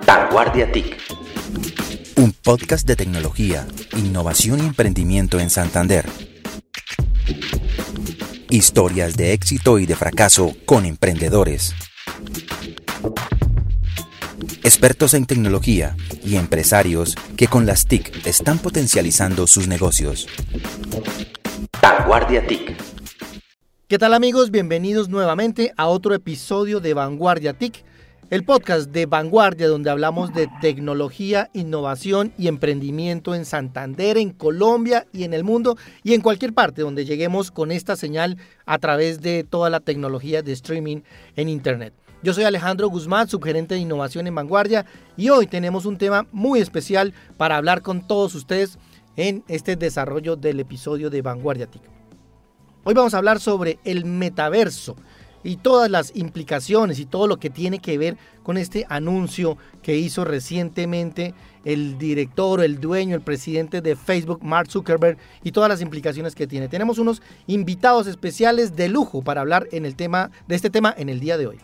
Vanguardia TIC. Un podcast de tecnología, innovación y emprendimiento en Santander. Historias de éxito y de fracaso con emprendedores. Expertos en tecnología y empresarios que con las TIC están potencializando sus negocios. Vanguardia TIC. ¿Qué tal amigos? Bienvenidos nuevamente a otro episodio de Vanguardia TIC, el podcast de Vanguardia donde hablamos de tecnología, innovación y emprendimiento en Santander, en Colombia y en el mundo y en cualquier parte donde lleguemos con esta señal a través de toda la tecnología de streaming en Internet. Yo soy Alejandro Guzmán, subgerente de innovación en Vanguardia y hoy tenemos un tema muy especial para hablar con todos ustedes en este desarrollo del episodio de Vanguardia TIC. Hoy vamos a hablar sobre el metaverso y todas las implicaciones y todo lo que tiene que ver con este anuncio que hizo recientemente el director, el dueño, el presidente de Facebook, Mark Zuckerberg, y todas las implicaciones que tiene. Tenemos unos invitados especiales de lujo para hablar en el tema de este tema en el día de hoy.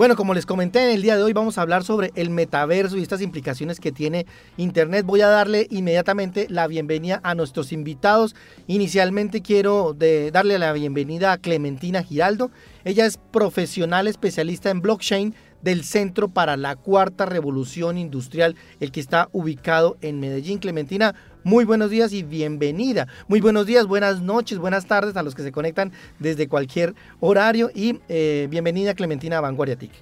Bueno, como les comenté en el día de hoy vamos a hablar sobre el metaverso y estas implicaciones que tiene Internet. Voy a darle inmediatamente la bienvenida a nuestros invitados. Inicialmente quiero darle la bienvenida a Clementina Giraldo. Ella es profesional especialista en blockchain del Centro para la Cuarta Revolución Industrial, el que está ubicado en Medellín. Clementina, muy buenos días y bienvenida. Muy buenos días, buenas noches, buenas tardes a los que se conectan desde cualquier horario y eh, bienvenida Clementina a Vanguardia TIC.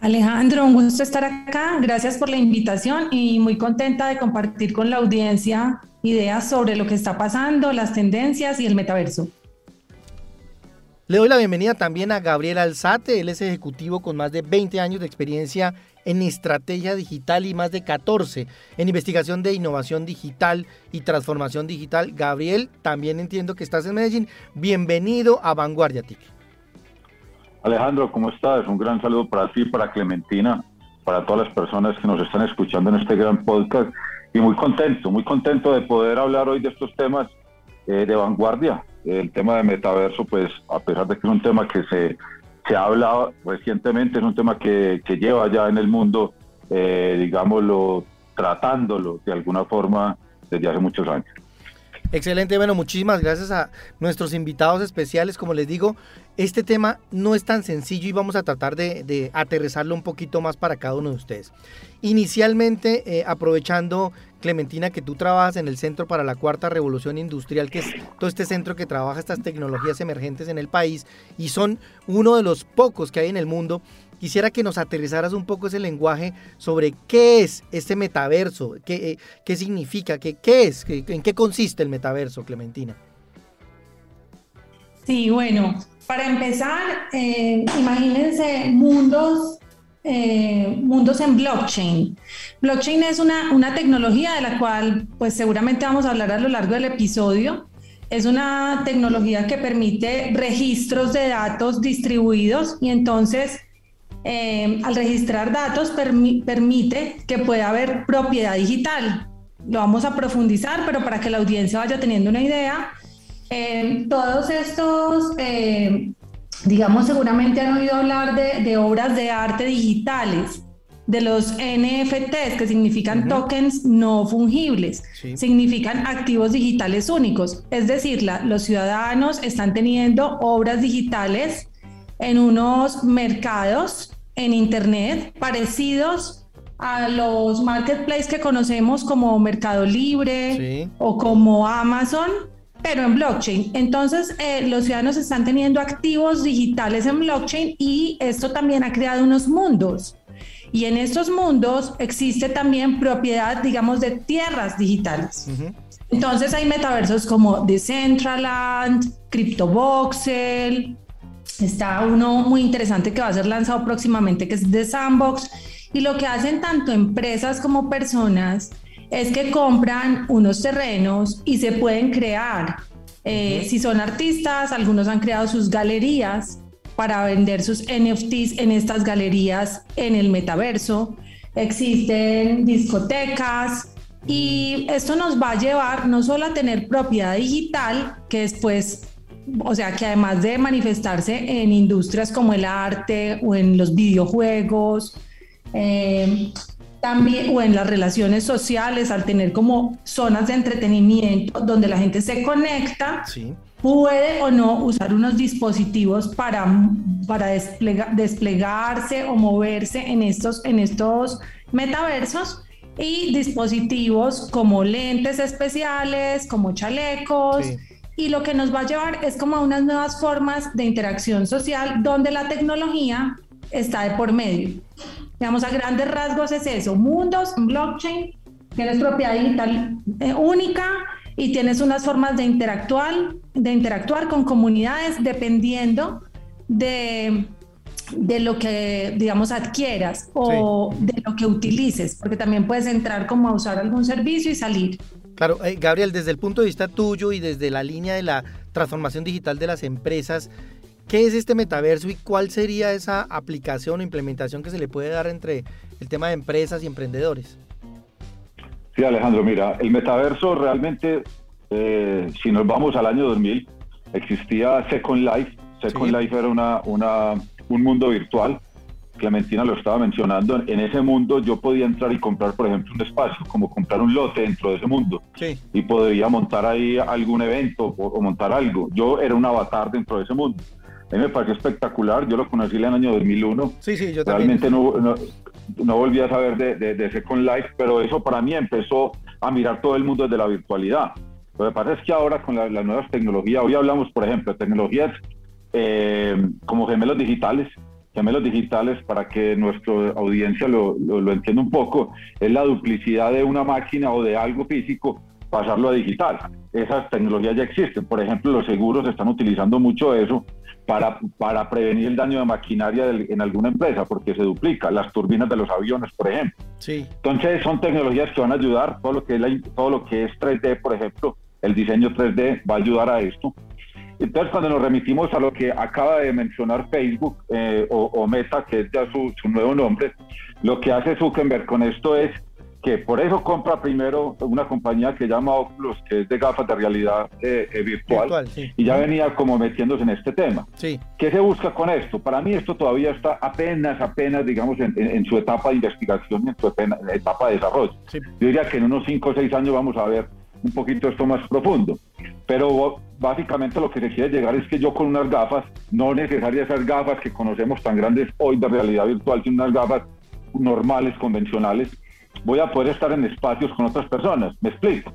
Alejandro, un gusto estar acá. Gracias por la invitación y muy contenta de compartir con la audiencia ideas sobre lo que está pasando, las tendencias y el metaverso. Le doy la bienvenida también a Gabriel Alzate, él es ejecutivo con más de 20 años de experiencia en estrategia digital y más de 14 en investigación de innovación digital y transformación digital. Gabriel, también entiendo que estás en Medellín. Bienvenido a Vanguardia TIC. Alejandro, ¿cómo estás? Un gran saludo para ti, para Clementina, para todas las personas que nos están escuchando en este gran podcast. Y muy contento, muy contento de poder hablar hoy de estos temas eh, de vanguardia. El tema de metaverso, pues a pesar de que es un tema que se se ha hablado recientemente, es un tema que, lleva ya en el mundo, eh, digámoslo, tratándolo de alguna forma desde hace muchos años. Excelente, bueno, muchísimas gracias a nuestros invitados especiales. Como les digo, este tema no es tan sencillo y vamos a tratar de, aterrizarlo un poquito más para cada uno de ustedes. Inicialmente, eh, aprovechando, Clementina, que tú trabajas en el Centro para la Cuarta Revolución Industrial, que es todo este centro que trabaja estas tecnologías emergentes en el país y son uno de los pocos que hay en el mundo Quisiera que nos aterrizaras un poco ese lenguaje sobre qué es este metaverso, qué, eh, qué significa, qué, qué es, en qué consiste el metaverso, Clementina. Sí, bueno, para empezar, eh, imagínense mundos, eh, mundos en blockchain. Blockchain es una, una tecnología de la cual pues seguramente vamos a hablar a lo largo del episodio. Es una tecnología que permite registros de datos distribuidos y entonces eh, al registrar datos permite que pueda haber propiedad digital. Lo vamos a profundizar, pero para que la audiencia vaya teniendo una idea, eh, todos estos, eh, digamos, seguramente han oído hablar de, obras de arte digitales de los NFTs, que significan tokens no fungibles, significan activos digitales únicos. Es decir, los ciudadanos están teniendo obras digitales en unos mercados en Internet parecidos a los marketplaces que conocemos como Mercado Libre o como Amazon, pero en blockchain. Entonces, eh, los ciudadanos están teniendo activos digitales en blockchain y esto también ha creado unos mundos. Y en estos mundos existe también propiedad, digamos, de tierras digitales. Entonces hay metaversos como Decentraland, CryptoVoxel, Está uno muy interesante que va a ser lanzado próximamente, que es de Sandbox. Y lo que hacen tanto empresas como personas es que compran unos terrenos y se pueden crear. Eh, si son artistas, algunos han creado sus galerías para vender sus NFTs en estas galerías en el metaverso. Existen discotecas y esto nos va a llevar no solo a tener propiedad digital, que después o sea, que además de manifestarse en industrias como el arte o en los videojuegos, eh, también, o en las relaciones sociales, al tener como zonas de entretenimiento donde la gente se conecta, puede o no usar unos dispositivos para, para desplegarse o moverse en estos, en estos metaversos y dispositivos como lentes especiales, como chalecos. Y lo que nos va a llevar es como a unas nuevas formas de interacción social donde la tecnología está de por medio. Digamos, a grandes rasgos es eso, mundos, blockchain, tienes propiedad digital eh, única y tienes unas formas de interactuar, de interactuar con comunidades dependiendo de, de lo que, digamos, adquieras o de lo que utilices, porque también puedes entrar como a usar algún servicio y salir. Claro, eh, Gabriel, desde el punto de vista tuyo y desde la línea de la transformación digital de las empresas, ¿Qué es este metaverso y cuál sería esa aplicación o implementación que se le puede dar entre el tema de empresas y emprendedores? Sí, Alejandro, mira, el metaverso realmente, eh, si nos vamos al año 2000, existía Second Life. Second Life era una, una, un mundo virtual. Clementina lo estaba mencionando. En ese mundo yo podía entrar y comprar, por ejemplo, un espacio, como comprar un lote dentro de ese mundo. Sí. Y podría montar ahí algún evento o, o montar algo. Yo era un avatar dentro de ese mundo. A mí me pareció espectacular, yo lo conocí en el año 2001. Sí, sí, yo también. Realmente no, no, volví a saber de, de, de, Second Life, pero eso para mí empezó a mirar todo el mundo desde la virtualidad. Lo que pasa es que ahora con las nuevas tecnologías, hoy hablamos, por ejemplo, de tecnologías eh, como gemelos digitales, gemelos digitales, para que nuestra audiencia lo, lo, lo entienda un poco, es la duplicidad de una máquina o de algo físico pasarlo a digital. Esas tecnologías ya existen. Por ejemplo, los seguros están utilizando mucho eso para, para prevenir el daño de maquinaria en alguna empresa, porque se duplica, las turbinas de los aviones, por ejemplo. Sí. Entonces son tecnologías que van a ayudar, todo lo que es, todo lo que es 3D, por ejemplo, el diseño 3D va a ayudar a esto. Entonces, cuando nos remitimos a lo que acaba de mencionar Facebook eh, o, Meta, que es ya su, su nuevo nombre, lo que hace Zuckerberg con esto es que por eso compra primero una compañía que llama Oculus, que es de gafas de realidad eh, eh, virtual, y ya venía como metiéndose en este tema. Sí. ¿Qué se busca con esto? Para mí esto todavía está apenas, apenas, digamos, en, su etapa de investigación y en su etapa de desarrollo. Yo diría que en unos 5 o 6 años vamos a ver un poquito esto más profundo. Pero básicamente lo que se quiere llegar es que yo con unas gafas, no necesarias esas gafas que conocemos tan grandes hoy de realidad virtual, sino unas gafas normales, convencionales, voy a poder estar en espacios con otras personas. Me explico.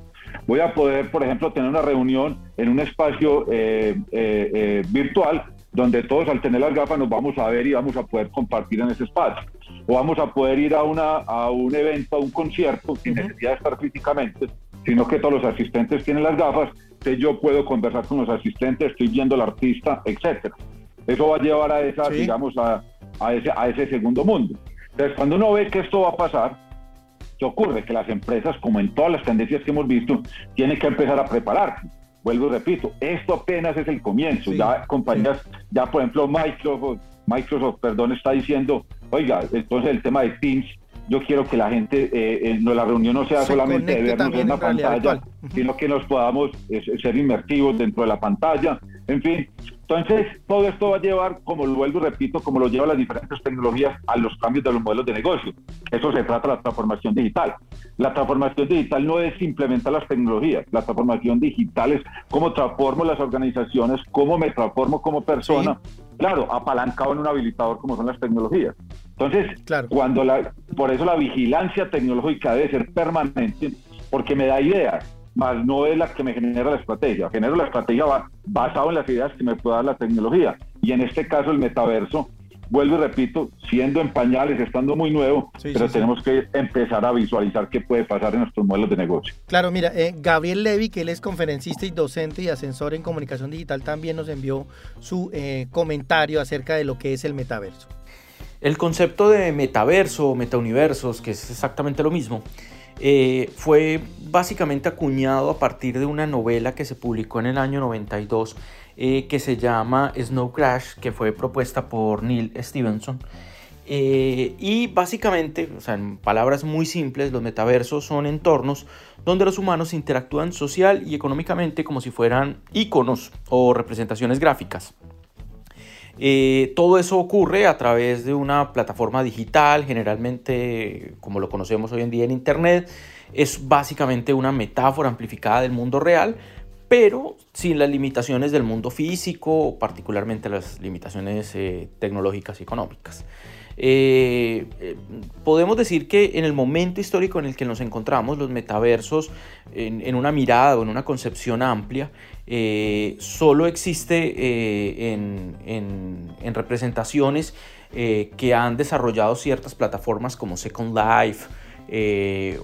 Voy a poder, por ejemplo, tener una reunión en un espacio eh, eh, eh, virtual donde todos al tener las gafas nos vamos a ver y vamos a poder compartir en ese espacio. O vamos a poder ir a, una, a un evento, a un concierto, sin necesidad de estar físicamente, sino que todos los asistentes tienen las gafas, que yo puedo conversar con los asistentes, estoy viendo al artista, etcétera. Eso va a llevar a esa, digamos, a, a, ese, a ese segundo mundo. Entonces, cuando uno ve que esto va a pasar, ¿Qué ocurre? Que las empresas, como en todas las tendencias que hemos visto, tienen que empezar a prepararse. Vuelvo y repito, esto apenas es el comienzo. ya compañías, ya por ejemplo Microsoft, Microsoft, perdón, está diciendo, oiga, entonces el tema de Teams, yo quiero que la gente, eh, la reunión no sea solamente de vernos en una pantalla, sino que nos podamos eh, ser inmersivos dentro de la pantalla. En fin, entonces, todo esto va a llevar, como lo vuelvo y repito, como lo llevan las diferentes tecnologías, a los cambios de los modelos de negocio. Eso se trata de la transformación digital. La transformación digital no es implementar las tecnologías, la transformación digital es cómo transformo las organizaciones, cómo me transformo como persona, claro, apalancado en un habilitador como son las tecnologías. Entonces, claro. cuando la, por eso la vigilancia tecnológica debe ser permanente, porque me da ideas más no es la que me genera la estrategia. Genero la estrategia basado en las ideas que me pueda dar la tecnología. Y en este caso el metaverso, vuelvo y repito, siendo en pañales, estando muy nuevo, pero tenemos que empezar a visualizar qué puede pasar en nuestros modelos de negocio. Claro, mira, eh, Gabriel Levy, que él es conferencista y docente y asesor en comunicación digital, también nos envió su eh, comentario acerca de lo que es el metaverso. El concepto de metaverso o metauniversos, que es exactamente lo mismo, eh, fue básicamente acuñado a partir de una novela que se publicó en el año 92 eh, que se llama Snow Crash, que fue propuesta por Neil Stevenson. Eh, y básicamente, o sea, en palabras muy simples, los metaversos son entornos donde los humanos interactúan social y económicamente como si fueran iconos o representaciones gráficas. Eh, todo eso ocurre a través de una plataforma digital, generalmente como lo conocemos hoy en día en Internet. Es básicamente una metáfora amplificada del mundo real, pero sin las limitaciones del mundo físico, particularmente las limitaciones eh, tecnológicas y económicas. Eh, eh, podemos decir que en el momento histórico en el que nos encontramos, los metaversos, en, una mirada o en una concepción amplia, solo existe en, en, representaciones que han desarrollado ciertas plataformas como Second Life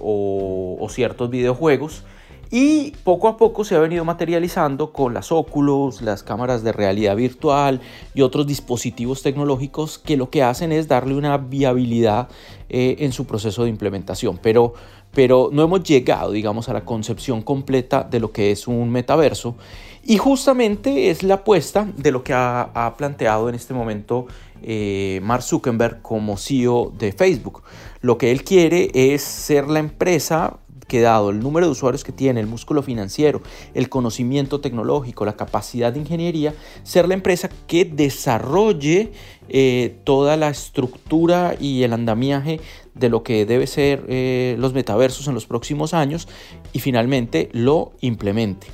o ciertos videojuegos y poco a poco se ha venido materializando con las óculos, las cámaras de realidad virtual y otros dispositivos tecnológicos que lo que hacen es darle una viabilidad eh, en su proceso de implementación. Pero, pero no hemos llegado, digamos, a la concepción completa de lo que es un metaverso. Y justamente es la apuesta de lo que ha, planteado en este momento eh, Mark Zuckerberg como CEO de Facebook. Lo que él quiere es ser la empresa que dado el número de usuarios que tiene, el músculo financiero, el conocimiento tecnológico, la capacidad de ingeniería, ser la empresa que desarrolle eh, toda la estructura y el andamiaje de lo que debe ser eh, los metaversos en los próximos años y finalmente lo implemente.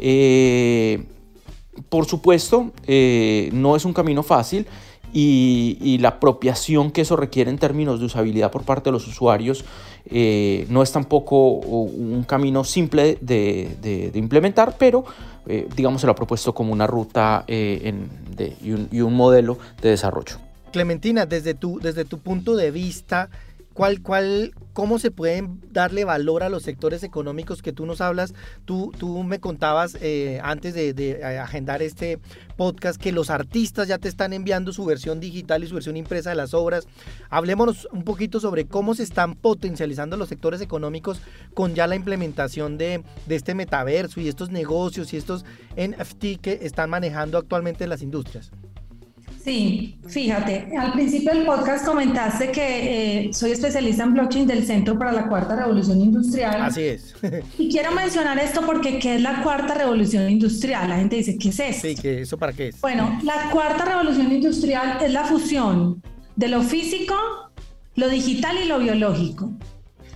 Eh, por supuesto, no es un camino fácil y, la apropiación que eso requiere en términos de usabilidad por parte de los usuarios eh, no es tampoco un camino simple de, implementar, pero eh, digamos se lo ha propuesto como una ruta eh, y, un, un, modelo de desarrollo. Clementina, desde tu, desde tu punto de vista, ¿Cuál, cuál, ¿Cómo se pueden darle valor a los sectores económicos que tú nos hablas? Tú, tú me contabas eh, antes de, de, agendar este podcast que los artistas ya te están enviando su versión digital y su versión impresa de las obras. Hablémonos un poquito sobre cómo se están potencializando los sectores económicos con ya la implementación de, de este metaverso y estos negocios y estos NFT que están manejando actualmente las industrias. Sí, fíjate, al principio del podcast comentaste que eh, soy especialista en blockchain del Centro para la Cuarta Revolución Industrial. Así es. y quiero mencionar esto porque ¿qué es la Cuarta Revolución Industrial? La gente dice, ¿qué es eso? Sí, ¿qué, ¿eso para qué es? Bueno, la Cuarta Revolución Industrial es la fusión de lo físico, lo digital y lo biológico.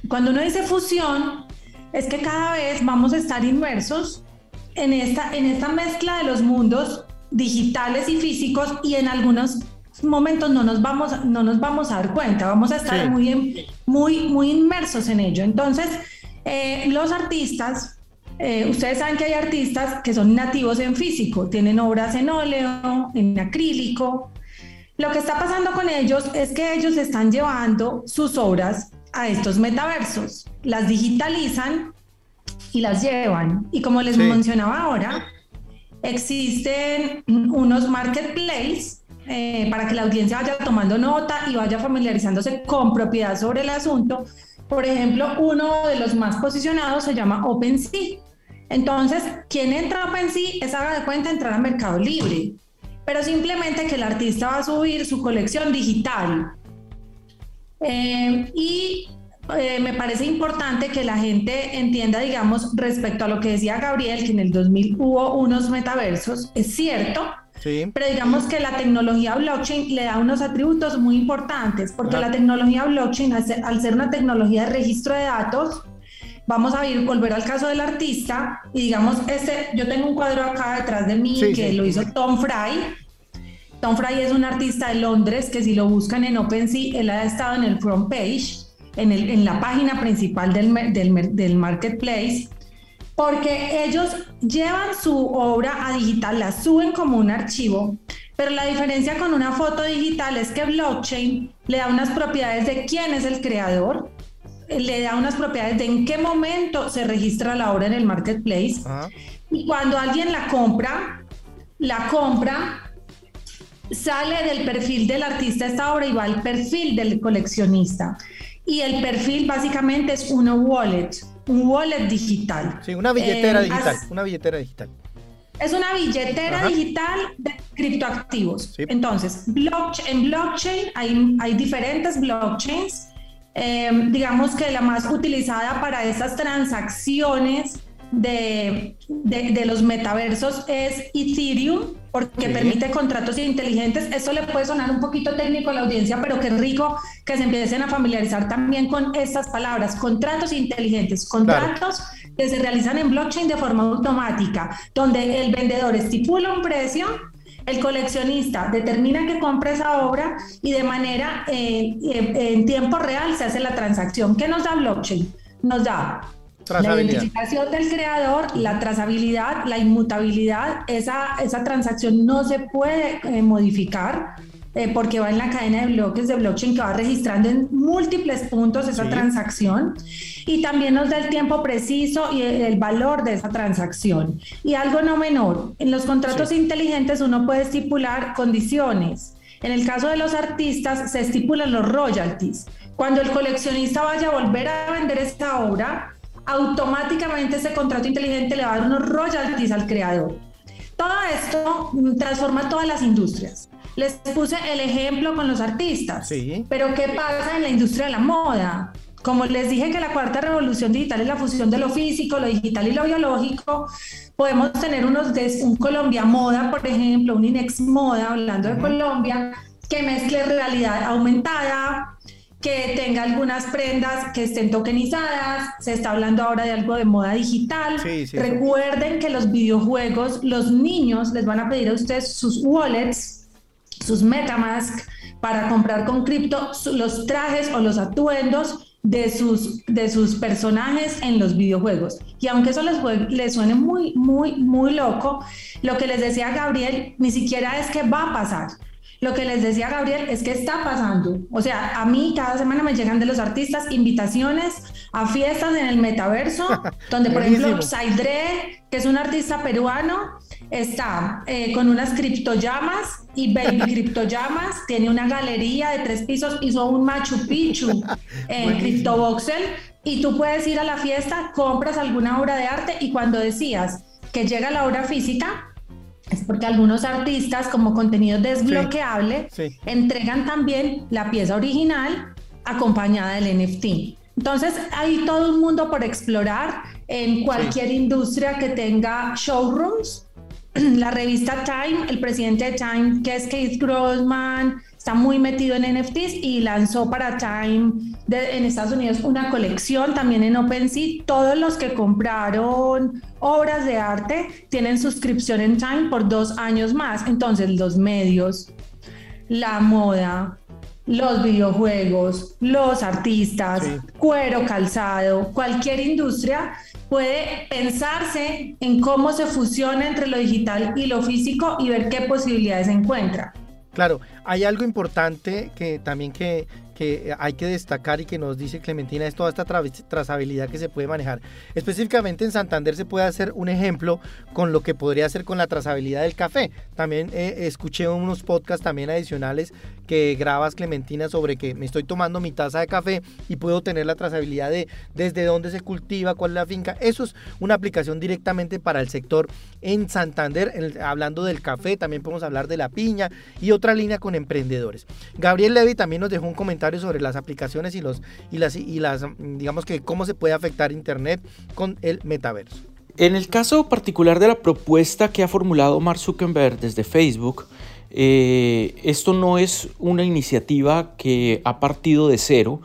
Cuando uno dice fusión, es que cada vez vamos a estar inmersos en esta, en esta mezcla de los mundos digitales y físicos y en algunos momentos no nos vamos, no nos vamos a dar cuenta, vamos a estar muy, muy, muy inmersos en ello. Entonces, eh, los artistas, eh, ustedes saben que hay artistas que son nativos en físico, tienen obras en óleo, en acrílico. Lo que está pasando con ellos es que ellos están llevando sus obras a estos metaversos, las digitalizan y las llevan. Y como les mencionaba ahora, Existen unos marketplaces eh, para que la audiencia vaya tomando nota y vaya familiarizándose con propiedad sobre el asunto. Por ejemplo, uno de los más posicionados se llama OpenSea. Entonces, quien entra a OpenSea es haga de cuenta entrar a Mercado Libre, pero simplemente que el artista va a subir su colección digital. Eh, y eh, me parece importante que la gente entienda, digamos, respecto a lo que decía Gabriel, que en el 2000 hubo unos metaversos, es cierto, Sí. Pero digamos que la tecnología blockchain le da unos atributos muy importantes, porque la tecnología blockchain, al ser, una tecnología de registro de datos, vamos a ir, volver al caso del artista, y digamos, este, yo tengo un cuadro acá detrás de mí que lo hizo Tom Fry. Tom Fry es un artista de Londres que si lo buscan en OpenSea, él ha estado en el front page en, la página principal del, del, marketplace, porque ellos llevan su obra a digital, la suben como un archivo, pero la diferencia con una foto digital es que blockchain le da unas propiedades de quién es el creador, le da unas propiedades de en qué momento se registra la obra en el marketplace. Y cuando alguien la compra, la compra sale del perfil del artista esta obra y va al perfil del coleccionista y el perfil básicamente es una wallet, un wallet digital. Sí, una billetera eh, digital, una billetera digital. Es una billetera digital de criptoactivos. Entonces, en blockchain hay, hay diferentes blockchains. Eh, digamos que la más utilizada para estas transacciones de, de, los metaversos es Ethereum, porque permite contratos inteligentes. Eso le puede sonar un poquito técnico a la audiencia, pero qué rico que se empiecen a familiarizar también con estas palabras, contratos inteligentes, contratos que se realizan en blockchain de forma automática, donde el vendedor estipula un precio, el coleccionista determina que compra esa obra y de manera eh, eh, en tiempo real se hace la transacción. ¿Qué nos da blockchain? Nos da la identificación del creador, la trazabilidad, la inmutabilidad, esa, esa transacción no se puede eh, modificar eh, porque va en la cadena de bloques de blockchain que va registrando en múltiples puntos esa transacción y también nos da el tiempo preciso y el, valor de esa transacción. Y algo no menor, en los contratos inteligentes uno puede estipular condiciones. En el caso de los artistas se estipulan los royalties. Cuando el coleccionista vaya a volver a vender esta obra, automáticamente ese contrato inteligente le va a dar unos royalties al creador. Todo esto transforma todas las industrias. Les puse el ejemplo con los artistas. Sí. Pero ¿qué pasa en la industria de la moda? Como les dije que la cuarta revolución digital es la fusión de lo físico, lo digital y lo biológico, podemos tener unos de un Colombia Moda, por ejemplo, un Inex Moda, hablando de Colombia, que mezcle realidad aumentada, que tenga algunas prendas que estén tokenizadas, se está hablando ahora de algo de moda digital. Recuerden que los videojuegos, los niños les van a pedir a ustedes sus wallets sus Metamask para comprar con cripto los trajes o los atuendos de sus, de sus personajes en los videojuegos. Y aunque eso les, les suene muy, muy, muy loco, lo que les decía Gabriel ni siquiera es que va a pasar. Lo que les decía Gabriel es que está pasando. O sea, a mí cada semana me llegan de los artistas invitaciones a fiestas en el metaverso, donde por ejemplo Saidre, que es un artista peruano, está eh, con unas criptollamas y Baby Criptollamas tiene una galería de tres pisos, hizo un Machu Picchu en CryptoVoxel y tú puedes ir a la fiesta, compras alguna obra de arte y cuando decías que llega la obra física, es porque algunos artistas como contenido desbloqueable entregan también la pieza original acompañada del NFT. Entonces hay todo un mundo por explorar en cualquier industria que tenga showrooms. La revista Time, el presidente de Time, que es Keith Grossman, está muy metido en NFTs y lanzó para Time en Estados Unidos una colección también en OpenSea. Todos los que compraron obras de arte tienen suscripción en Time por dos años más. Entonces los medios, la moda, los videojuegos, los artistas, cuero, calzado, cualquier industria puede pensarse en cómo se fusiona entre lo digital y lo físico y ver qué posibilidades encuentra. Claro, hay algo importante que también que, que hay que destacar y que nos dice Clementina es toda esta trazabilidad que se puede manejar. Específicamente en Santander se puede hacer un ejemplo con lo que podría hacer con la trazabilidad del café. También eh, escuché unos podcasts también adicionales que grabas Clementina sobre que me estoy tomando mi taza de café y puedo tener la trazabilidad de desde dónde se cultiva, cuál es la finca. Eso es una aplicación directamente para el sector en Santander. hablando del café, también podemos hablar de la piña y otra línea con emprendedores. Gabriel Levy también nos dejó un comentario sobre las aplicaciones y los y las y las digamos que cómo se puede afectar internet con el metaverso. En el caso particular de la propuesta que ha formulado Mark Zuckerberg desde Facebook, eh, esto no es una iniciativa que ha partido de cero,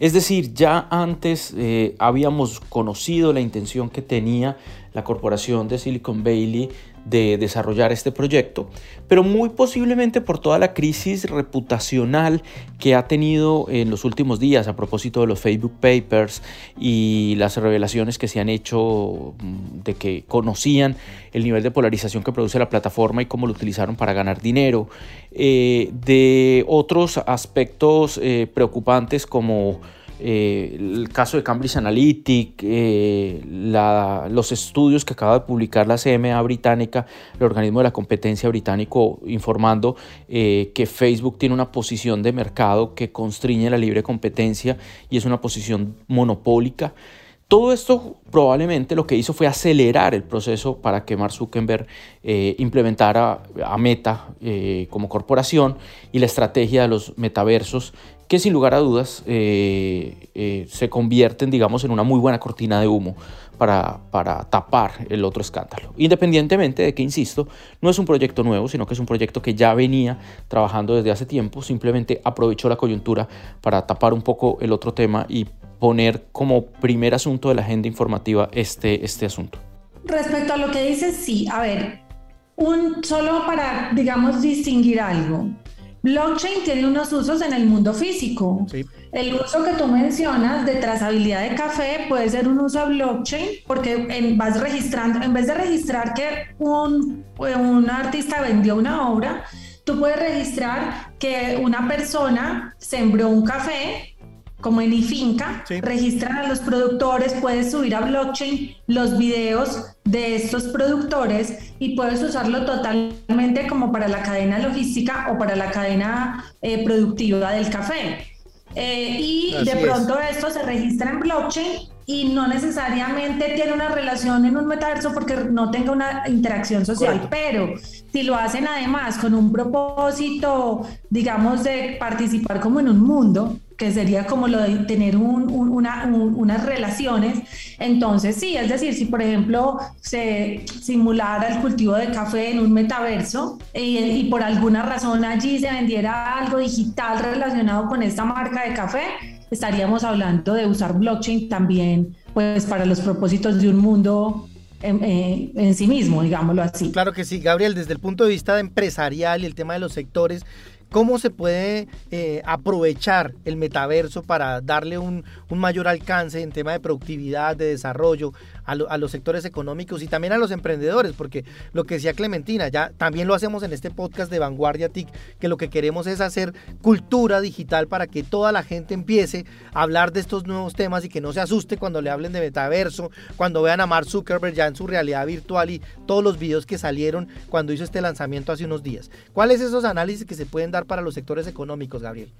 es decir, ya antes eh, habíamos conocido la intención que tenía la corporación de Silicon Valley de desarrollar este proyecto, pero muy posiblemente por toda la crisis reputacional que ha tenido en los últimos días a propósito de los Facebook Papers y las revelaciones que se han hecho mm, de que conocían el nivel de polarización que produce la plataforma y cómo lo utilizaron para ganar dinero, eh, de otros aspectos eh, preocupantes como eh, el caso de Cambridge Analytic, eh, los estudios que acaba de publicar la CMA británica, el organismo de la competencia británico, informando eh, que Facebook tiene una posición de mercado que constriñe la libre competencia y es una posición monopólica. Todo esto probablemente lo que hizo fue acelerar el proceso para que Mark Zuckerberg implementara a Meta como corporación y la estrategia de los metaversos que sin lugar a dudas eh, se convierten digamos en una muy buena cortina de humo para, para, tapar el otro escándalo. Independientemente de que, insisto, no es un proyecto nuevo, sino que es un proyecto que ya venía trabajando desde hace tiempo, simplemente aprovechó la coyuntura para tapar un poco el otro tema y poner como primer asunto de la agenda informativa este, este asunto. Respecto a lo que dices, sí, a ver, un, solo para, digamos, distinguir algo. Blockchain tiene unos usos en el mundo físico. El uso que tú mencionas de trazabilidad de café puede ser un uso de blockchain porque en, vas registrando, en vez de registrar que un, un artista vendió una obra, tú puedes registrar que una persona sembró un café como en iFinca, registran a los productores, puedes subir a blockchain los videos de estos productores y puedes usarlo totalmente como para la cadena logística o para la cadena eh, productiva del café. Eh, y de pronto esto se registra en blockchain y no necesariamente tiene una relación en un metaverso porque no tenga una interacción social, pero si lo hacen además con un propósito, digamos, de participar como en un mundo, que sería como lo de tener unas relaciones. Entonces, sí, es decir, si por ejemplo se simulara el cultivo de café en un metaverso y, por alguna razón allí se vendiera algo digital relacionado con esta marca de café, estaríamos hablando de usar blockchain también, pues para los propósitos de un mundo en, eh, en, sí mismo, digámoslo así. Claro que sí, Gabriel, desde el punto de vista empresarial y el tema de los sectores, ¿Cómo se puede eh, aprovechar el metaverso para darle un, mayor alcance en tema de productividad, de desarrollo a, los sectores económicos y también a los emprendedores? Porque lo que decía Clementina, ya también lo hacemos en este podcast de Vanguardia TIC, que lo que queremos es hacer cultura digital para que toda la gente empiece a hablar de estos nuevos temas y que no se asuste cuando le hablen de metaverso, cuando vean a Mark Zuckerberg ya en su realidad virtual y todos los videos que salieron cuando hizo este lanzamiento hace unos días. ¿Cuáles esos análisis que se pueden dar? Para los sectores económicos, Gabriel?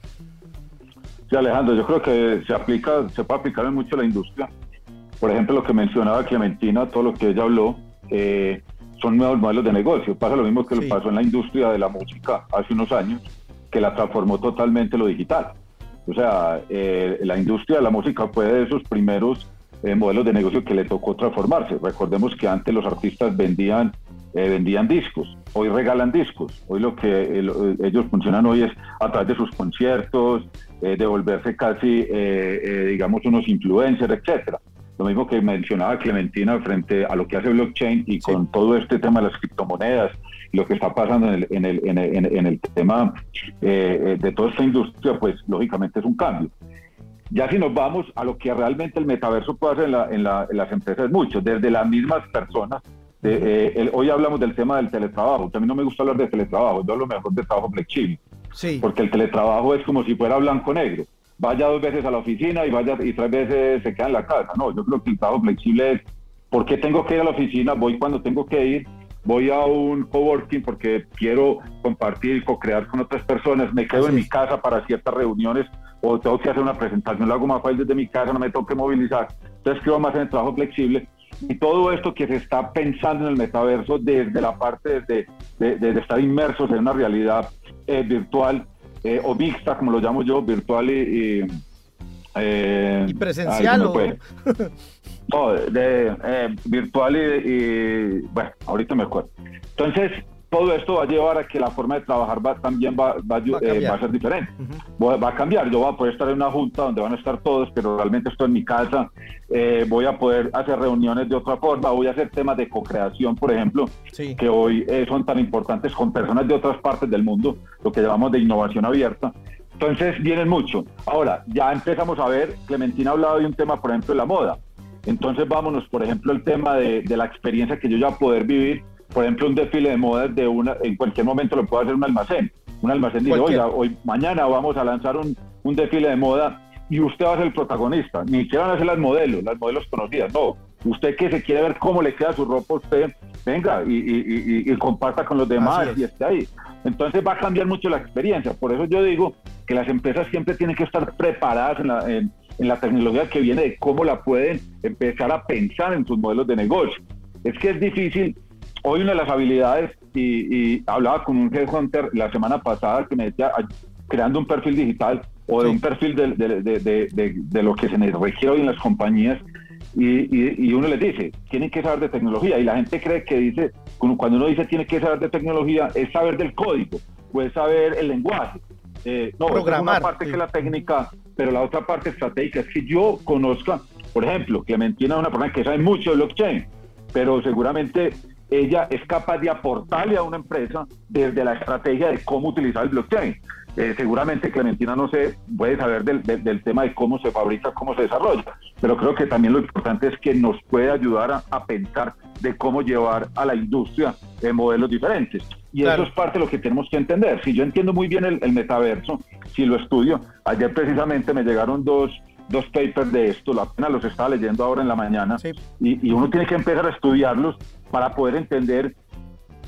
Sí, Alejandro, yo creo que se aplica, se puede aplicar en mucho la industria. Por ejemplo, lo que mencionaba Clementina, todo lo que ella habló, eh, son nuevos modelos de negocio. Pasa lo mismo que lo pasó en la industria de la música hace unos años, que la transformó totalmente lo digital. O sea, eh, la industria de la música fue de esos primeros eh, modelos de negocio que le tocó transformarse. Recordemos que antes los artistas vendían eh, vendían discos, hoy regalan discos, hoy lo que eh, eh, ellos funcionan hoy es a través de sus conciertos, de volverse casi, digamos, unos influencers, etcétera. Lo mismo que mencionaba Clementina frente a lo que hace blockchain y con todo este tema de las criptomonedas, lo que está pasando en el, en el, en el, en el tema de toda esta industria, pues lógicamente es un cambio. Ya si nos vamos a lo que realmente el metaverso puede hacer en, la, en, la, en las empresas, mucho, desde las mismas personas eh, hoy hablamos del tema del teletrabajo. También no me gusta hablar de teletrabajo, yo hablo mejor de trabajo flexible. Sí. Porque el teletrabajo es como si fuera blanco-negro. Vaya dos veces a la oficina y vaya y tres veces se queda en la casa. No, yo creo que el trabajo flexible es, ¿por qué tengo que ir a la oficina? Voy cuando tengo que ir. Voy a un coworking porque quiero compartir co-crear con otras personas. Me quedo en mi casa para ciertas reuniones o tengo que hacer una presentación, lo hago más fácil desde mi casa, no me tengo que movilizar. Entonces, creo más en el trabajo flexible y todo esto que se está pensando en el metaverso desde la parte de, de, estar inmersos en una realidad eh, virtual eh, o mixta, como lo llamo yo, virtual y... Eh, presencial o... no, de, virtual y, y, bueno, ahorita me acuerdo. Entonces, todo esto va a llevar a que la forma de trabajar va, también va, va, eh, a ser diferente. va, a cambiar. Yo voy a poder estar en una junta donde van a estar todos, pero realmente estoy en mi casa. Eh, voy a poder hacer reuniones de otra forma. Voy a hacer temas de co-creación, por ejemplo, que hoy eh, son tan importantes con personas de otras partes del mundo, lo que llamamos de innovación abierta. Entonces, vienen mucho. Ahora, ya empezamos a ver, Clementina ha hablado de un tema, por ejemplo, de la moda. Entonces, vámonos, por ejemplo, el tema de, de la experiencia que yo ya poder vivir por ejemplo, un desfile de modas de una, en cualquier momento lo puede hacer un almacén. Un almacén dice, oiga, hoy, mañana vamos a lanzar un, un desfile de moda y usted va a ser el protagonista. Ni siquiera van a ser las modelos, las modelos conocidas, no. Usted que se quiere ver cómo le queda su ropa, usted venga y, y, y, comparta con los demás y esté ahí. Entonces va a cambiar mucho la experiencia. Por eso yo digo que las empresas siempre tienen que estar preparadas en, en la tecnología que viene de cómo la pueden empezar a pensar en sus modelos de negocio. Es que es difícil. Hoy una de las habilidades, y, hablaba con un headhunter la semana pasada que me decía, creando un perfil digital o de un perfil de, de, de, de, lo que se requiere hoy en las compañías, y, y, uno les dice, tienen que saber de tecnología, y la gente cree que dice, cuando uno dice tiene que saber de tecnología, es saber del código, o es saber el lenguaje. Eh, no, es una parte que es la técnica, pero la otra parte estratégica es que yo conozca, por ejemplo, Clementina es una persona que sabe mucho de blockchain, pero seguramente ella es capaz de aportarle a una empresa desde la estrategia de cómo utilizar el blockchain. Eh, seguramente Clementina no se puede saber del, del, tema de cómo se fabrica, cómo se desarrolla, pero creo que también lo importante es que nos puede ayudar a, pensar de cómo llevar a la industria en modelos diferentes. Y eso es parte de lo que tenemos que entender. Si yo entiendo muy bien el, metaverso, si lo estudio, ayer precisamente me llegaron dos, dos papers de esto, la pena los estaba leyendo ahora en la mañana, y, y uno tiene que empezar a estudiarlos para poder entender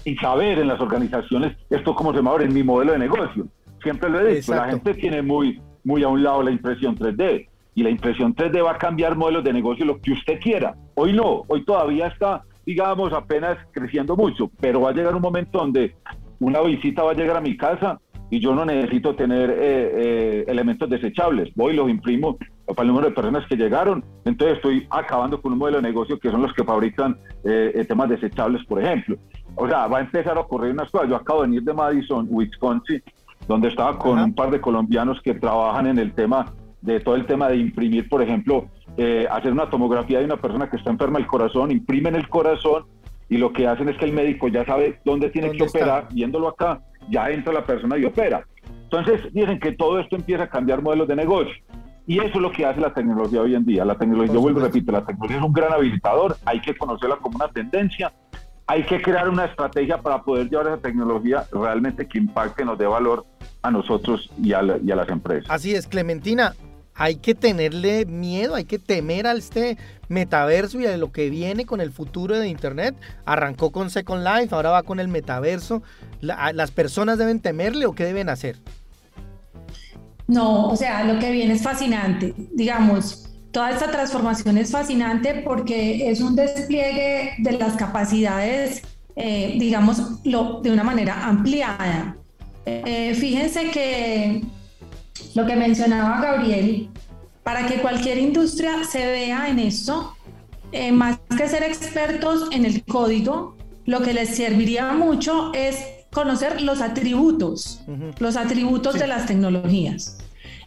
y saber en las organizaciones esto cómo se mueve en mi modelo de negocio. Siempre lo he dicho, la gente tiene muy, muy a un lado la impresión 3D y la impresión 3D va a cambiar modelos de negocio lo que usted quiera. Hoy no, hoy todavía está, digamos, apenas creciendo mucho, pero va a llegar un momento donde una visita va a llegar a mi casa y yo no necesito tener eh, eh, elementos desechables. Voy, los imprimo para el número de personas que llegaron. Entonces estoy acabando con un modelo de negocio que son los que fabrican eh, temas desechables, por ejemplo. O sea, va a empezar a ocurrir unas cosas. Yo acabo de venir de Madison, Wisconsin, donde estaba con un par de colombianos que trabajan en el tema de todo el tema de imprimir, por ejemplo, eh, hacer una tomografía de una persona que está enferma del corazón, imprimen el corazón y lo que hacen es que el médico ya sabe dónde tiene que operar, viéndolo acá, ya entra la persona y opera. Entonces dicen que todo esto empieza a cambiar modelos de negocio. Y eso es lo que hace la tecnología hoy en día. La tecnología, yo vuelvo a repetir, la tecnología es un gran habilitador, hay que conocerla como una tendencia, hay que crear una estrategia para poder llevar esa tecnología realmente que impacte, nos dé valor a nosotros y a, las empresas. Así es, Clementina, hay que tenerle miedo, hay que temer a este metaverso y a lo que viene con el futuro de Internet. Arrancó con Second Life, ahora va con el metaverso. ¿Las personas deben temerle o qué deben hacer? No, o sea, lo que viene es fascinante. Digamos, Toda esta transformación es fascinante porque es un despliegue de las capacidades, eh, digamos, de una manera ampliada. Eh, fíjense que lo que mencionaba Gabriel, para que cualquier industria se vea en esto, eh, más que ser expertos en el código, lo que les serviría mucho es conocer los atributos, los atributos de las tecnologías.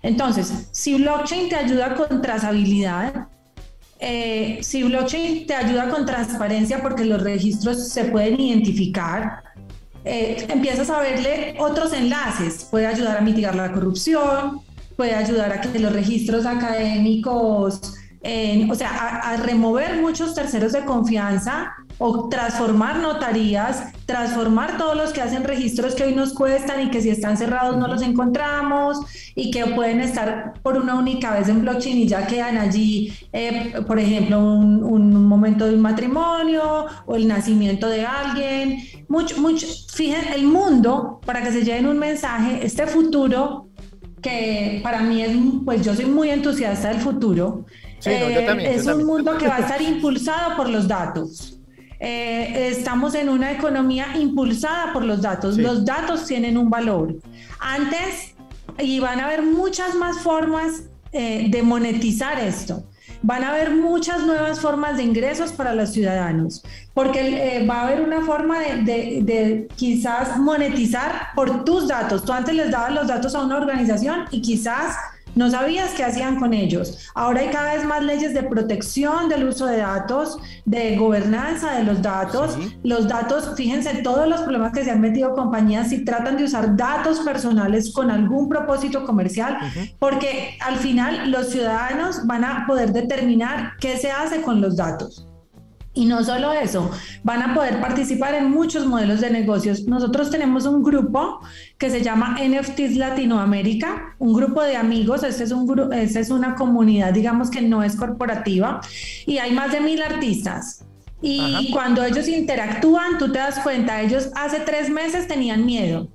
Entonces, si blockchain te ayuda con trazabilidad, eh, si blockchain te ayuda con transparencia porque los registros se pueden identificar, eh, empiezas a verle otros enlaces. Puede ayudar a mitigar la corrupción, puede ayudar a que los registros académicos, o sea, a remover muchos terceros de confianza o transformar notarías, transformar todos los que hacen registros que hoy nos cuestan y que si están cerrados no los encontramos y que pueden estar por una única vez en blockchain y ya quedan allí, eh, por ejemplo, un, momento de un matrimonio o el nacimiento de alguien. Mucho, mucho, fíjense, el mundo, para que se lleven un mensaje, este futuro que para mí es, pues yo soy muy entusiasta del futuro. Eh, es un mundo que va a estar impulsado por los datos. Eh, estamos en una economía impulsada por los datos. Los datos tienen un valor. Antes, y van a haber muchas más formas eh, de monetizar esto. Van a haber muchas nuevas formas de ingresos para los ciudadanos, porque eh, va a haber una forma de, de, quizás monetizar por tus datos. Tú antes les dabas los datos a una organización y quizás no sabías qué hacían con ellos. Ahora hay cada vez más leyes de protección del uso de datos, de gobernanza de los datos. Los datos, fíjense todos los problemas que se han metido compañías si tratan de usar datos personales con algún propósito comercial, porque al final los ciudadanos van a poder determinar qué se hace con los datos. Y no solo eso, van a poder participar en muchos modelos de negocios. Nosotros tenemos un grupo que se llama NFTs Latinoamérica, un grupo de amigos, este es, un este es una comunidad, digamos que no es corporativa, y hay más de mil artistas. Y cuando ellos interactúan, tú te das cuenta, ellos hace tres meses tenían miedo,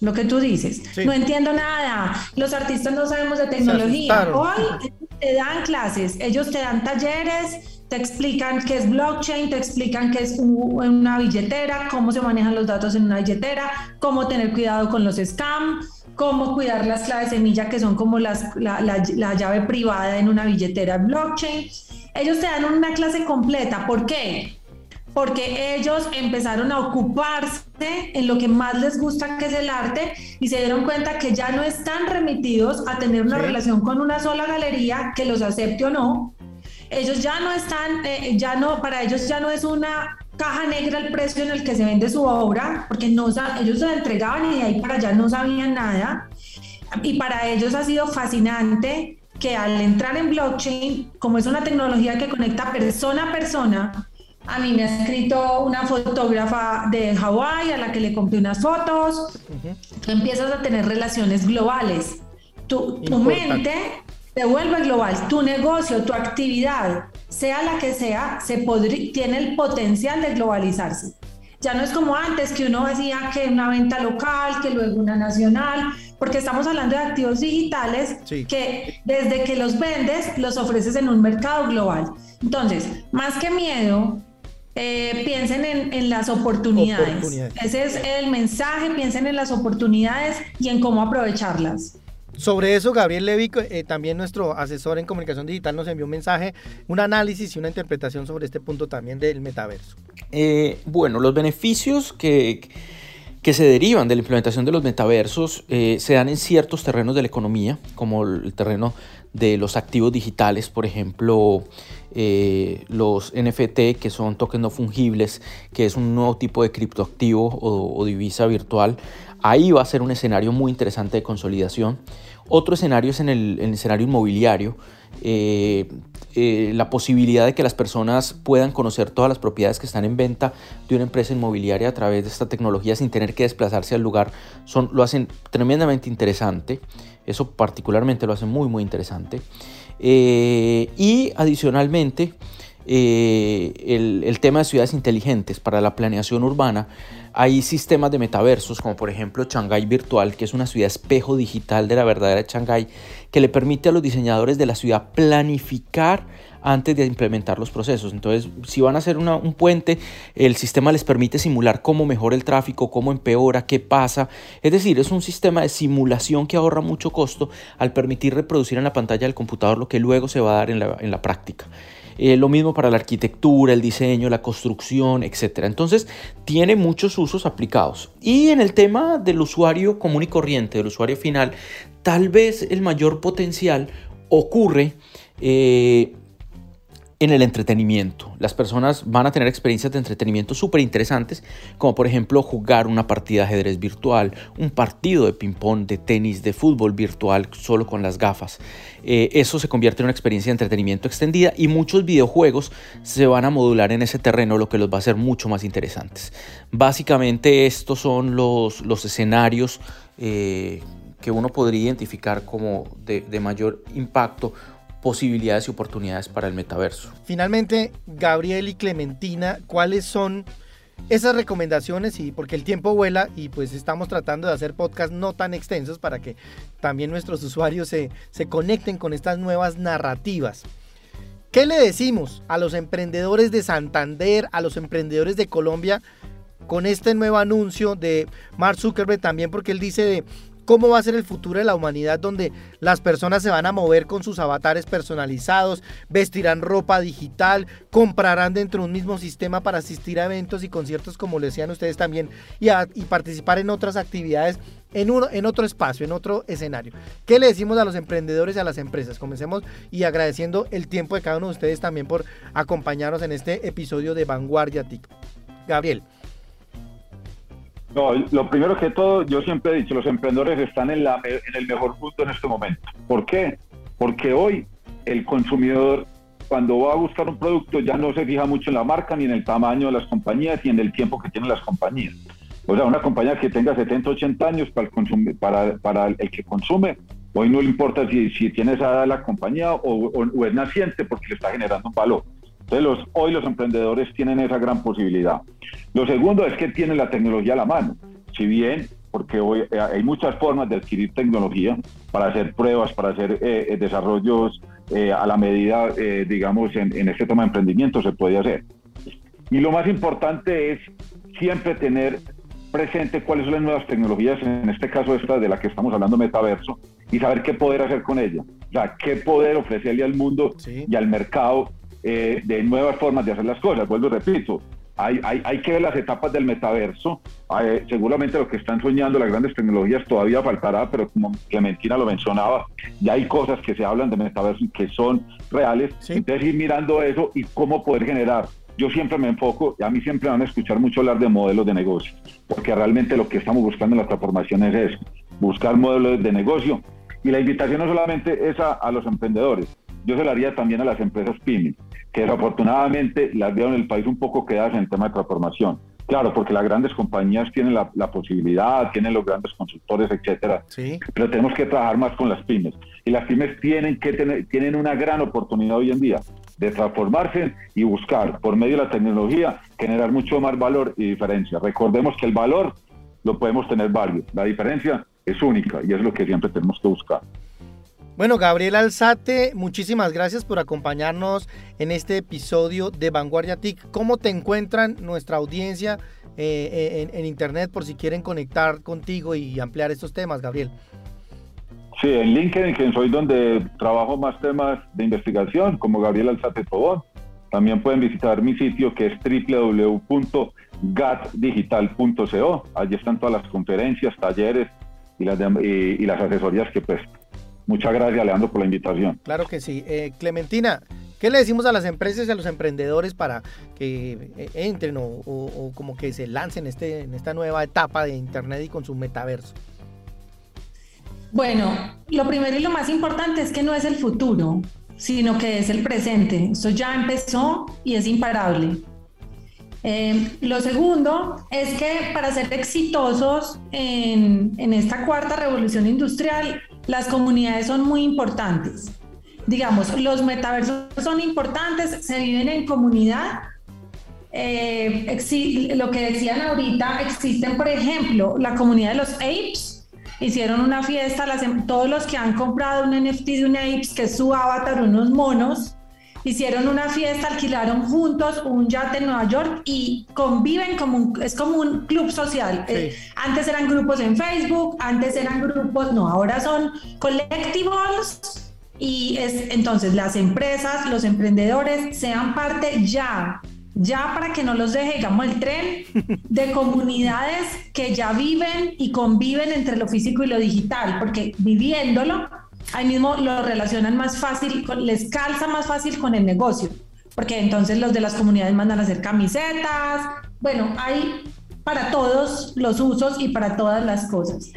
lo que tú dices. No entiendo nada, los artistas no sabemos de tecnología. Hoy te dan clases, ellos te dan talleres, te explican qué es blockchain, te explican qué es una billetera, cómo se manejan los datos en una billetera, cómo tener cuidado con los scams, cómo cuidar las claves semilla que son como las, la, la, llave privada en una billetera blockchain. Ellos te dan una clase completa. ¿Por qué? porque ellos empezaron a ocuparse en lo que más les gusta, que es el arte, y se dieron cuenta que ya no están remitidos a tener una relación con una sola galería que los acepte o no. Ellos ya no están, eh, ya no, para ellos ya no es una caja negra el precio en el que se vende su obra, porque no, ellos se la entregaban y de ahí para allá no sabían nada. Y para ellos ha sido fascinante que al entrar en blockchain, como es una tecnología que conecta persona a persona, a mí me ha escrito una fotógrafa de Hawái a la que le compré unas fotos. Tú empiezas a tener relaciones globales. Tu, tu mente se vuelve global. Tu negocio, tu actividad, sea la que sea, se tiene el potencial de globalizarse. Ya no es como antes que uno hacía que una venta local, que luego una nacional, porque estamos hablando de activos digitales que desde que los vendes los ofreces en un mercado global. Entonces, más que miedo, eh, piensen en, las oportunidades. Ese es el mensaje, piensen en las oportunidades y en cómo aprovecharlas. Sobre eso, Gabriel Levy, eh, también nuestro asesor en comunicación digital, nos envió un mensaje, un análisis y una interpretación sobre este punto también del metaverso. Eh, bueno, los beneficios que, que, se derivan de la implementación de los metaversos se dan en ciertos terrenos de la economía, como el terreno de los activos digitales, por ejemplo, eh, los NFT, que son tokens no fungibles, que es un nuevo tipo de criptoactivo o, divisa virtual. Ahí va a ser un escenario muy interesante de consolidación. Otro escenario es en el, escenario inmobiliario. Eh, eh, la posibilidad de que las personas puedan conocer todas las propiedades que están en venta de una empresa inmobiliaria a través de esta tecnología sin tener que desplazarse al lugar son, lo hacen tremendamente interesante. Eso particularmente lo hace muy muy interesante. Eh, y adicionalmente, eh, el, tema de ciudades inteligentes para la planeación urbana, hay sistemas de metaversos como por ejemplo Shanghai Virtual, que es una ciudad espejo digital de la verdadera Shanghai, que le permite a los diseñadores de la ciudad planificar antes de implementar los procesos. Entonces, si van a hacer un puente, el sistema les permite simular cómo mejora el tráfico, cómo empeora, qué pasa. Es decir, es un sistema de simulación que ahorra mucho costo al permitir reproducir en la pantalla del computador lo que luego se va a dar en la, práctica. Eh, lo mismo para la arquitectura, el diseño, la construcción, etc. Entonces, tiene muchos usos aplicados. Y en el tema del usuario común y corriente, del usuario final, tal vez el mayor potencial ocurre eh, en el entretenimiento. Las personas van a tener experiencias de entretenimiento súper interesantes, como por ejemplo jugar una partida de ajedrez virtual, un partido de ping-pong, de tenis, de fútbol virtual, solo con las gafas. Eh, eso se convierte en una experiencia de entretenimiento extendida y muchos videojuegos se van a modular en ese terreno, lo que los va a hacer mucho más interesantes. Básicamente estos son los, los escenarios eh, que uno podría identificar como de, de mayor impacto posibilidades y oportunidades para el metaverso. Finalmente, Gabriel y Clementina, ¿cuáles son esas recomendaciones? Y porque el tiempo vuela y pues estamos tratando de hacer podcasts no tan extensos para que también nuestros usuarios se, se conecten con estas nuevas narrativas. ¿Qué le decimos a los emprendedores de Santander, a los emprendedores de Colombia? con este nuevo anuncio de Mark Zuckerberg también porque él dice de cómo va a ser el futuro de la humanidad donde las personas se van a mover con sus avatares personalizados, vestirán ropa digital, comprarán dentro de un mismo sistema para asistir a eventos y conciertos como le decían ustedes también y, participar en otras actividades en, en otro espacio, en otro escenario. ¿Qué le decimos a los emprendedores y a las empresas? Comencemos y agradeciendo el tiempo de cada uno de ustedes también por acompañarnos en este episodio de Vanguardia TIC. Gabriel. No, lo primero que todo, yo siempre he dicho, los emprendedores están en, la, en el mejor punto en este momento. ¿Por qué? Porque hoy el consumidor, cuando va a buscar un producto, ya no se fija mucho en la marca, ni en el tamaño de las compañías, ni en el tiempo que tienen las compañías. O sea, una compañía que tenga 70, 80 años para el, para, para el que consume, hoy no le importa si, si tiene esa edad la compañía o es naciente porque le está generando un valor. Entonces, hoy los emprendedores tienen esa gran posibilidad. Lo segundo es que tienen la tecnología a la mano. Si bien, porque hoy eh, hay muchas formas de adquirir tecnología para hacer pruebas, para hacer eh, eh, desarrollos eh, a la medida, eh, digamos, en, en este tema de emprendimiento se puede hacer. Y lo más importante es siempre tener presente cuáles son las nuevas tecnologías, en este caso esta de la que estamos hablando, metaverso, y saber qué poder hacer con ella. O sea, qué poder ofrecerle al mundo y al mercado eh, de nuevas formas de hacer las cosas. Vuelvo y repito, hay, hay, hay, que ver las etapas del metaverso. seguramente lo que están soñando las grandes tecnologías todavía faltará, pero como Clementina lo mencionaba, ya hay cosas que se hablan de metaverso y que son reales. Entonces ir mirando eso y cómo poder generar yo siempre me enfoco, y a mí siempre van a escuchar mucho hablar de modelos de negocio, porque realmente lo que estamos buscando en la transformación es eso, buscar modelos de negocio. Y la invitación no solamente es a, los emprendedores, yo se la haría también a las empresas pymes, que desafortunadamente las veo en el país un poco quedadas en el tema de transformación. Claro, porque las grandes compañías tienen la, posibilidad, tienen los grandes consultores, etcétera. Sí. Pero tenemos que trabajar más con las pymes. Y las pymes tienen que tener, tienen una gran oportunidad hoy en día de transformarse y buscar por medio de la tecnología generar mucho más valor y diferencia. Recordemos que el valor lo podemos tener varios, la diferencia es única y es lo que siempre tenemos que buscar. Bueno, Gabriel Alzate, muchísimas gracias por acompañarnos en este episodio de Vanguardia TIC. ¿Cómo te encuentran nuestra audiencia eh, en, en Internet por si quieren conectar contigo y ampliar estos temas, Gabriel? Sí, en LinkedIn, que soy donde trabajo más temas de investigación, como Gabriel Alzate Tobón. También pueden visitar mi sitio que es www.gatdigital.co. Allí están todas las conferencias, talleres y las, y, las asesorías que presto. Muchas gracias, Leandro, por la invitación. Claro que sí. Eh, Clementina, ¿qué le decimos a las empresas y a los emprendedores para que eh, entren o, o, como que se lancen este, en esta nueva etapa de Internet y con su metaverso? Bueno, lo primero y lo más importante es que no es el futuro, sino que es el presente. Esto ya empezó y es imparable. Eh, lo segundo es que para ser exitosos en, en, esta cuarta revolución industrial, las comunidades son muy importantes. Digamos, los metaversos son importantes, se viven en comunidad. Eh, lo que decían ahorita, existen, por ejemplo, la comunidad de los apes, hicieron una fiesta, em, todos los que han comprado un NFT de un Apes, que es su avatar, unos monos, hicieron una fiesta, alquilaron juntos un yate en Nueva York y conviven como un, es como un club social. Eh, antes eran grupos en Facebook, antes eran grupos, no, ahora son colectivos y es entonces las empresas, los emprendedores sean parte ya ya para que no los deje, digamos, el tren de comunidades que ya viven y conviven entre lo físico y lo digital, porque viviéndolo, ahí mismo lo relacionan más fácil, les calza más fácil con el negocio, porque entonces los de las comunidades mandan a hacer camisetas, bueno, hay para todos los usos y para todas las cosas.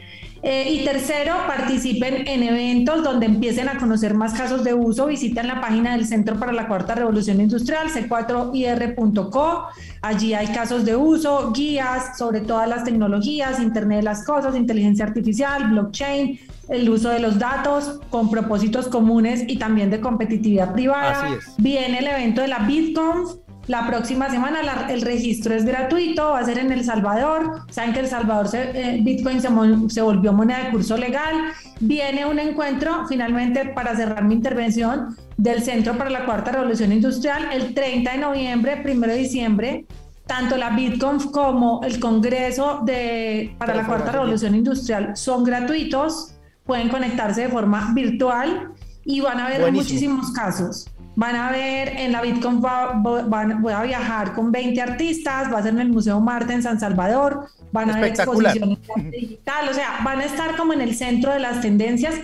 Eh, y tercero, participen en eventos donde empiecen a conocer más casos de uso. Visiten la página del Centro para la Cuarta Revolución Industrial, c4ir.co. Allí hay casos de uso, guías sobre todas las tecnologías, Internet de las Cosas, inteligencia artificial, blockchain, el uso de los datos con propósitos comunes y también de competitividad privada. Viene el evento de la BitConf la próxima semana el registro es gratuito, va a ser en El Salvador. Saben que El Salvador eh, Bitcoin se, volvió moneda de curso legal. Viene un encuentro, finalmente, para cerrar mi intervención, del Centro para la Cuarta Revolución Industrial el 30 de noviembre, 1 de diciembre. Tanto la BitConf como el Congreso de, para la Cuarta Revolución Industrial son gratuitos. Pueden conectarse de forma virtual y van a ver muchísimos casos. Van a ver en la Bitcoin, voy a viajar con 20 artistas, va a ser en el Museo Marte en San Salvador, van a ver exposiciones digital, o sea, van a estar como en el centro de las tendencias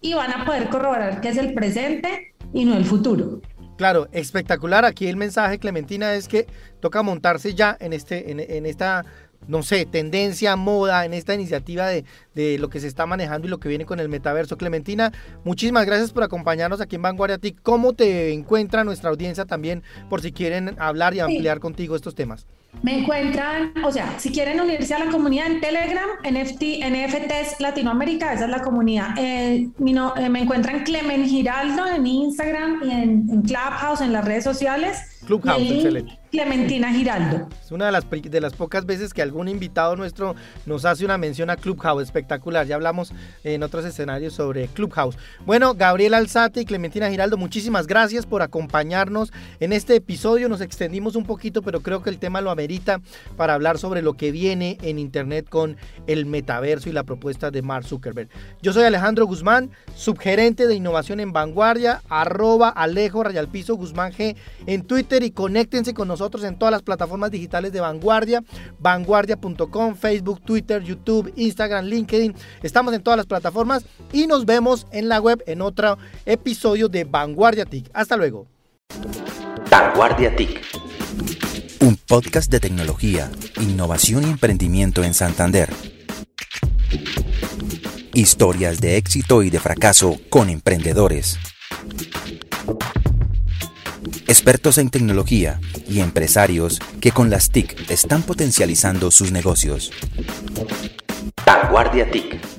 y van a poder corroborar que es el presente y no el futuro. Claro, espectacular. Aquí el mensaje, Clementina, es que toca montarse ya en, este, en esta no sé, tendencia, moda en esta iniciativa de, de, lo que se está manejando y lo que viene con el metaverso. Clementina, muchísimas gracias por acompañarnos aquí en Vanguardia TIC. ¿Cómo te encuentra nuestra audiencia también por si quieren hablar y ampliar contigo estos temas? Me encuentran, o sea, si quieren unirse a la comunidad en Telegram, NFT, NFTs Latinoamérica, esa es la comunidad. Eh, eh, me encuentran Clemen Giraldo en Instagram y en, en Clubhouse, en las redes sociales. Clubhouse, excelente. Clementina Giraldo. Es una de las, de las pocas veces que algún invitado nuestro nos hace una mención a Clubhouse, espectacular. Ya hablamos en otros escenarios sobre Clubhouse. Bueno, Gabriel Alzate y Clementina Giraldo, muchísimas gracias por acompañarnos en este episodio. Nos extendimos un poquito, pero creo que el tema lo amerita para hablar sobre lo que viene en Internet con el metaverso y la propuesta de Mark Zuckerberg. Yo soy Alejandro Guzmán, subgerente de innovación en vanguardia, arroba Alejo Rayalpizo Guzmán G en Twitter y conéctense con nosotros en todas las plataformas digitales de Vanguardia, vanguardia.com, Facebook, Twitter, YouTube, Instagram, LinkedIn. Estamos en todas las plataformas y nos vemos en la web en otro episodio de Vanguardia TIC. Hasta luego. Vanguardia TIC. Un podcast de tecnología, innovación y emprendimiento en Santander. Historias de éxito y de fracaso con emprendedores expertos en tecnología y empresarios que con las TIC están potencializando sus negocios. Vanguardia TIC